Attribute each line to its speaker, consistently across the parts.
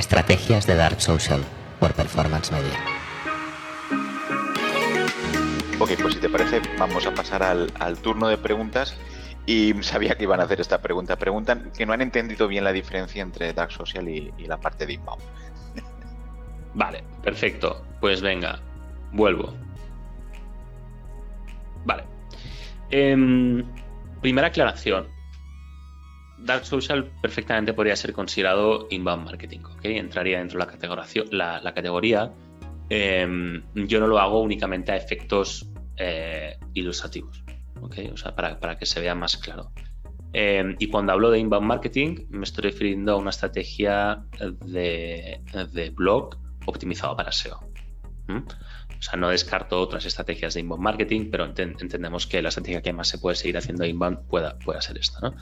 Speaker 1: Estrategias de Dark Social por Performance Media.
Speaker 2: Ok, pues si te parece, vamos a pasar al, turno de preguntas. Y sabía que iban a hacer esta pregunta. Preguntan que no han entendido bien la diferencia entre Dark Social y, la parte de inbound.
Speaker 3: Vale, perfecto. Pues venga, vuelvo. Vale. Em, primera aclaración. Dark Social perfectamente podría ser considerado inbound marketing, ¿ok? Entraría dentro de la categoría. La, categoría em, yo no lo hago únicamente a efectos eh, ilustrativos, ¿ok? O sea, para, que se vea más claro. Em, y cuando hablo de inbound marketing, me estoy refiriendo a una estrategia de, blog optimizado para SEO. O sea, no descarto otras estrategias de inbound marketing, pero entendemos que la estrategia que más se puede seguir haciendo inbound pueda, pueda ser esta. ¿no?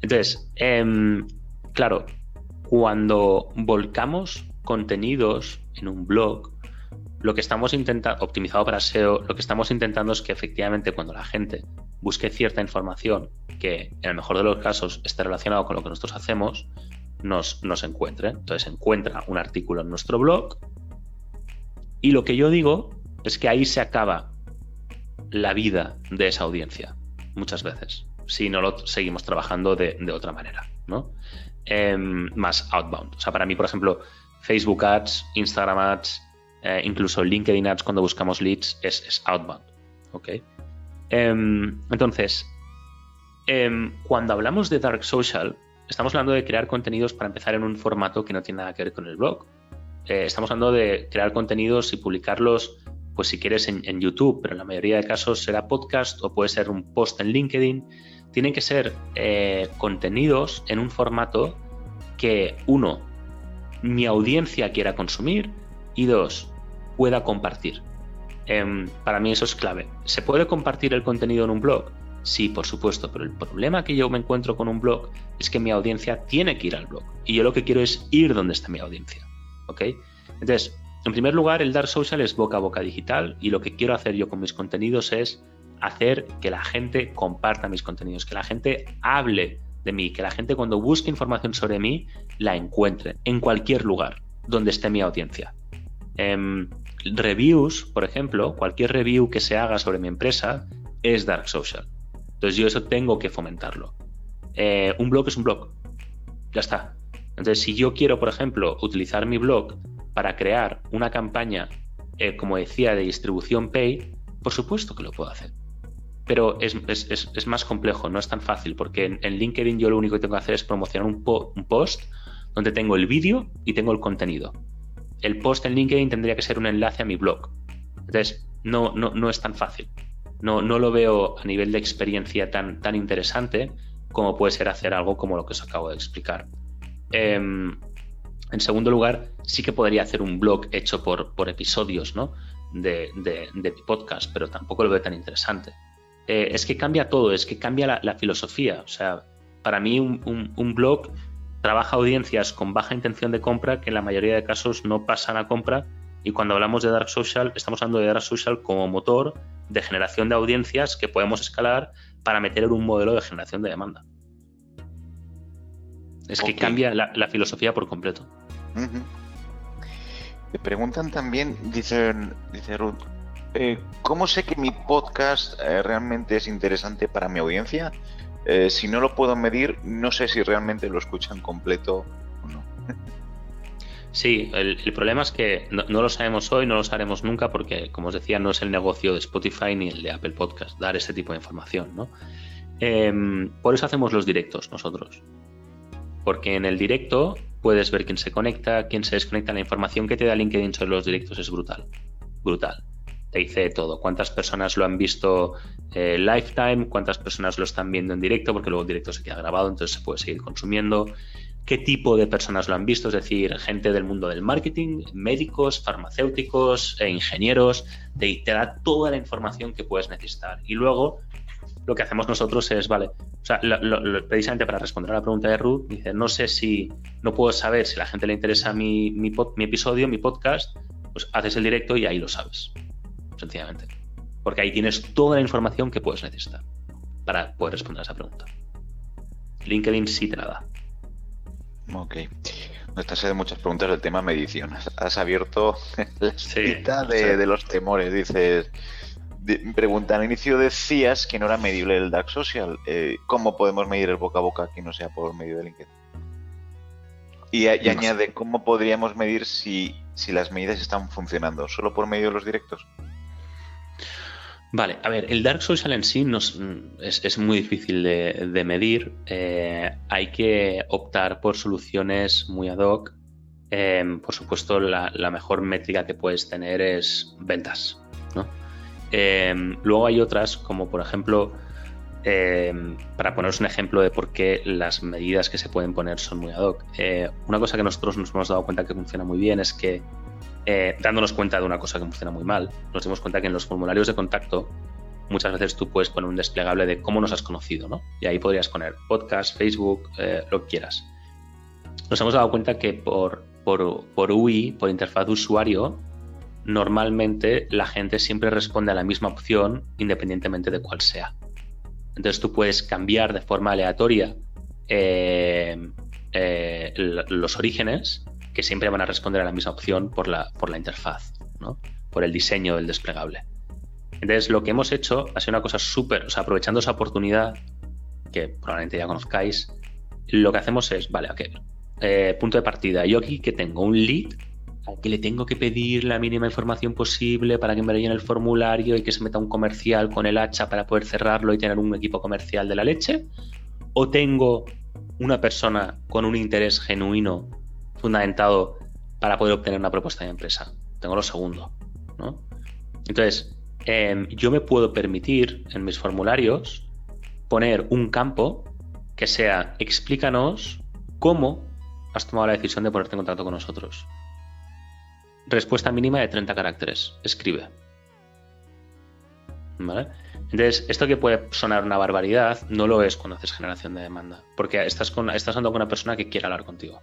Speaker 3: Entonces, em, claro, cuando volcamos contenidos en un blog, lo que estamos intentando, optimizado para SEO, lo que estamos intentando es que efectivamente cuando la gente busque cierta información que en el mejor de los casos esté relacionado con lo que nosotros hacemos, nos, nos encuentre. Entonces encuentra un artículo en nuestro blog y lo que yo digo es que ahí se acaba la vida de esa audiencia, muchas veces, si no lo seguimos trabajando de, otra manera, ¿no? Em, más outbound. O sea, para mí, por ejemplo, Facebook Ads, Instagram Ads, eh, incluso LinkedIn Ads cuando buscamos leads es, outbound. ¿Ok? Em, entonces, em, cuando hablamos de Dark Social, estamos hablando de crear contenidos para empezar en un formato que no tiene nada que ver con el blog, eh, estamos hablando de crear contenidos y publicarlos, pues si quieres en, YouTube, pero en la mayoría de casos será podcast o puede ser un post en LinkedIn. Tienen que ser eh, contenidos en un formato que, uno, mi audiencia quiera consumir y dos, pueda compartir. Em, para mí eso es clave. ¿Se puede compartir el contenido en un blog? Sí, por supuesto, pero el problema que yo me encuentro con un blog es que mi audiencia tiene que ir al blog y yo lo que quiero es ir donde está mi audiencia. ¿ok? Entonces, en primer lugar, el Dark Social es boca a boca digital y lo que quiero hacer yo con mis contenidos es hacer que la gente comparta mis contenidos, que la gente hable de mí, que la gente cuando busque información sobre mí la encuentre en cualquier lugar donde esté mi audiencia. Em, reviews, por ejemplo, cualquier review que se haga sobre mi empresa es Dark Social. Entonces yo eso tengo que fomentarlo. Eh, un blog es un blog. Ya está. Entonces, si yo quiero, por ejemplo, utilizar mi blog para crear una campaña, eh, como decía, de distribución Pay, por supuesto que lo puedo hacer. Pero es, más complejo, no es tan fácil, porque en, LinkedIn yo lo único que tengo que hacer es promocionar un, post donde tengo el vídeo y tengo el contenido. El post en LinkedIn tendría que ser un enlace a mi blog. Entonces, no, no, no es tan fácil. No, lo veo a nivel de experiencia tan, tan interesante como puede ser hacer algo como lo que os acabo de explicar. Em, en segundo lugar, sí que podría hacer un blog hecho por, por episodios ¿no? de, de, podcast, pero tampoco lo veo tan interesante. Eh, es que cambia todo, es que cambia la, filosofía. O sea, para mí un, blog trabaja audiencias con baja intención de compra que en la mayoría de casos no pasan a compra y cuando hablamos de Dark Social estamos hablando de Dark Social como motor de generación de audiencias que podemos escalar para meter en un modelo de generación de demanda. Es que cambia la, filosofía por completo.
Speaker 2: Me preguntan también, dice, dice Ruth, eh, ¿cómo sé que mi podcast eh, realmente es interesante para mi audiencia? Eh, si no lo puedo medir, no sé si realmente lo escuchan completo o no.
Speaker 3: Sí, el, problema es que no, lo sabemos hoy, no lo sabremos nunca, porque, como os decía, no es el negocio de Spotify ni el de Apple Podcast dar este tipo de información. ¿no? Em, por eso hacemos los directos nosotros porque en el directo puedes ver quién se conecta, quién se desconecta. La información que te da LinkedIn sobre los directos es brutal. Brutal. Te dice todo. Cuántas personas lo han visto eh, lifetime, cuántas personas lo están viendo en directo, porque luego el directo se queda grabado, entonces se puede seguir consumiendo. ¿Qué tipo de personas lo han visto? Es decir, gente del mundo del marketing, médicos, farmacéuticos, e ingenieros. Te, te da toda la información que puedes necesitar. Y luego lo que hacemos nosotros es, vale, o sea, precisamente para responder a la pregunta de Ruth, dice, no sé si, no puedo saber si a la gente le interesa mi, mi, episodio, mi podcast, pues haces el directo y ahí lo sabes, sencillamente. Porque ahí tienes toda la información que puedes necesitar para poder responder a esa pregunta. LinkedIn sí te la da.
Speaker 2: Ok. Esta de muchas preguntas del tema medición. Has, abierto la cita de, los temores. Dices, pregunta, al inicio decías que no era medible el DAX Social. Eh, ¿Cómo podemos medir el boca a boca que no sea por medio de LinkedIn? Y, añade, ¿cómo podríamos medir si, si las medidas están funcionando? ¿Solo por medio de los directos?
Speaker 3: Vale, a ver, el Dark Social en sí es, muy difícil de, medir. Eh, hay que optar por soluciones muy ad hoc. Em, por supuesto, la, mejor métrica que puedes tener es ventas. Em, luego hay otras, como por ejemplo, em, para poneros un ejemplo de por qué las medidas que se pueden poner son muy ad hoc. Eh, una cosa que nosotros nos hemos dado cuenta que funciona muy bien es que eh, dándonos cuenta de una cosa que funciona muy mal, nos dimos cuenta que en los formularios de contacto muchas veces tú puedes poner un desplegable de cómo nos has conocido, ¿no? Y ahí podrías poner podcast, Facebook, eh, lo que quieras. Nos hemos dado cuenta que por, por, por UI, por interfaz de usuario, normalmente la gente siempre responde a la misma opción independientemente de cuál sea. Entonces tú puedes cambiar de forma aleatoria eh, los orígenes que siempre van a responder a la misma opción por la, por la interfaz, ¿no? por el diseño del desplegable. Entonces, lo que hemos hecho ha sido una cosa súper, o sea, aprovechando esa oportunidad que probablemente ya conozcáis, lo que hacemos es, vale, ok, eh, punto de partida. Yo aquí que tengo un lead al que le tengo que pedir la mínima información posible para que me rellene el formulario y que se meta un comercial con el hacha para poder cerrarlo y tener un equipo comercial de la leche. O tengo una persona con un interés genuino fundamentado para poder obtener una propuesta de empresa. Tengo lo segundo. ¿no? Entonces, em, yo me puedo permitir en mis formularios poner un campo que sea explícanos cómo has tomado la decisión de ponerte en contacto con nosotros. Respuesta mínima de 30 caracteres. Escribe. ¿Vale? Entonces, esto que puede sonar una barbaridad, no lo es cuando haces generación de demanda, porque estás, con, estás hablando con una persona que quiere hablar contigo.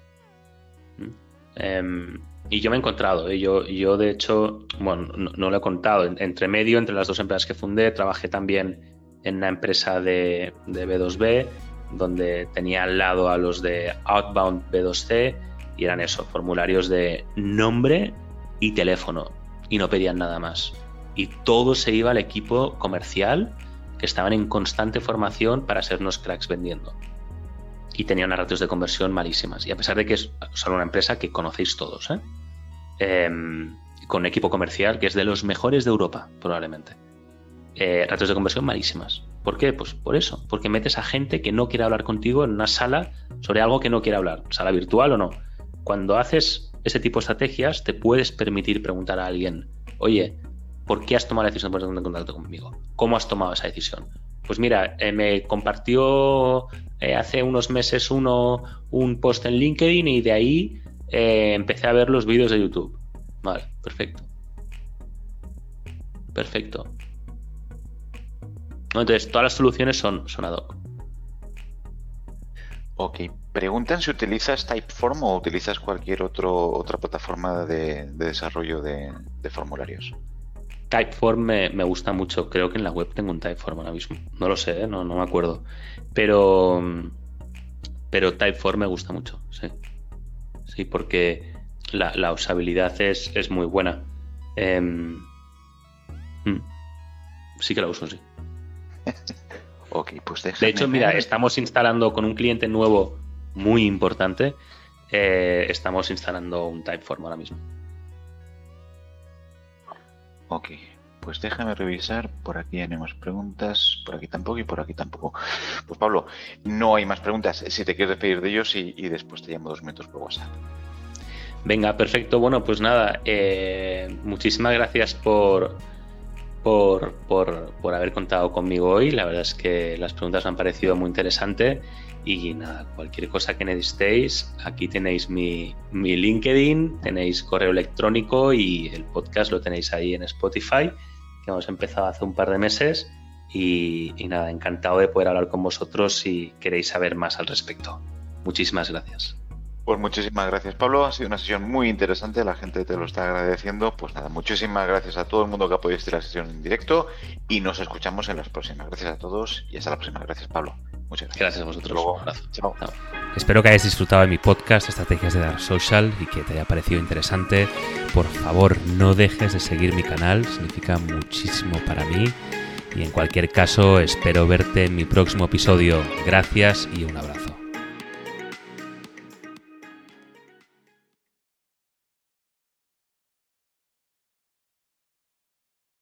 Speaker 3: Em, y yo me he encontrado, ¿eh? yo, yo de hecho, bueno, no, lo he contado, entre medio, entre las dos empresas que fundé, trabajé también en una empresa de, de B2B, donde tenía al lado a los de Outbound B2C, y eran eso, formularios de nombre y teléfono, y no pedían nada más. Y todo se iba al equipo comercial, que estaban en constante formación para ser unos cracks vendiendo y tenía unas ratios de conversión malísimas. Y a pesar de que es solo una empresa que conocéis todos, ¿eh? Em, con equipo comercial que es de los mejores de Europa, probablemente. Eh, ratios de conversión malísimas. ¿Por qué? Pues por eso, porque metes a gente que no quiere hablar contigo en una sala sobre algo que no quiere hablar, sala virtual o no. Cuando haces ese tipo de estrategias, te puedes permitir preguntar a alguien, oye, ¿por qué has tomado la decisión de ponerte contacto conmigo? ¿Cómo has tomado esa decisión? Pues mira, eh, me compartió eh, hace unos meses uno un post en LinkedIn y de ahí eh, empecé a ver los vídeos de YouTube. Vale, perfecto. Perfecto. Entonces, todas las soluciones son, son ad hoc.
Speaker 2: Ok. Preguntan si utilizas Typeform o utilizas cualquier otro, otra plataforma de, desarrollo de formularios.
Speaker 3: Typeform me, gusta mucho. Creo que en la web tengo un Typeform ahora mismo. No lo sé, ¿eh? no, no me acuerdo. Pero, pero Typeform me gusta mucho, sí. Sí, porque la, usabilidad es, es, muy buena. Em, mm, sí que la uso, sí.
Speaker 2: ok, pues
Speaker 3: De hecho, mira, estamos instalando con un cliente nuevo muy importante. Eh, estamos instalando un Typeform ahora mismo.
Speaker 2: Ok, pues déjame revisar. Por aquí tenemos preguntas, por aquí tampoco y por aquí tampoco. Pues Pablo, no hay más preguntas. Si te quieres despedir de ellos y, después te llamo dos minutos por WhatsApp.
Speaker 3: Venga, perfecto. Bueno, pues nada, eh, muchísimas gracias por, por, por, haber contado conmigo hoy. La verdad es que las preguntas me han parecido muy interesantes. Y nada, cualquier cosa que necesitéis, aquí tenéis mi, mi, LinkedIn, tenéis correo electrónico y el podcast lo tenéis ahí en Spotify, que hemos empezado hace un par de meses. Y, y nada, encantado de poder hablar con vosotros si queréis saber más al respecto. Muchísimas gracias.
Speaker 2: Pues muchísimas gracias, Pablo. Ha sido una sesión muy interesante. La gente te lo está agradeciendo. Pues nada, muchísimas gracias a todo el mundo que ha podido estar la sesión en directo y nos escuchamos en las próximas. Gracias a todos y hasta la próxima. Gracias, Pablo. Muchas gracias.
Speaker 3: Gracias a vosotros. Luego. Un abrazo. Chao.
Speaker 2: Chao.
Speaker 3: Espero que hayas disfrutado de mi podcast Estrategias de Dark Social y que te haya parecido interesante. Por favor, no dejes de seguir mi canal. Significa muchísimo para mí. Y en cualquier caso, espero verte en mi próximo episodio. Gracias y un abrazo.